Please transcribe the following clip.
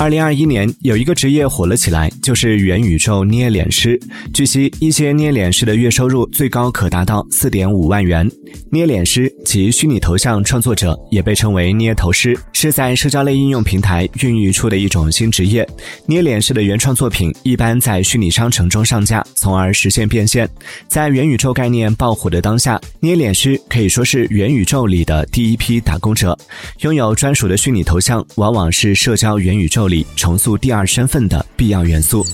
二零二一年，有一个职业火了起来，就是元宇宙捏脸师。据悉，一些捏脸师的月收入最高可达到四点五万元。捏脸师及虚拟头像创作者，也被称为捏头师，是在社交类应用平台孕育出的一种新职业。捏脸师的原创作品一般在虚拟商城中上架，从而实现变现。在元宇宙概念爆火的当下，捏脸师可以说是元宇宙里的第一批打工者。拥有专属的虚拟头像，往往是社交元宇宙里重塑第二身份的必要元素。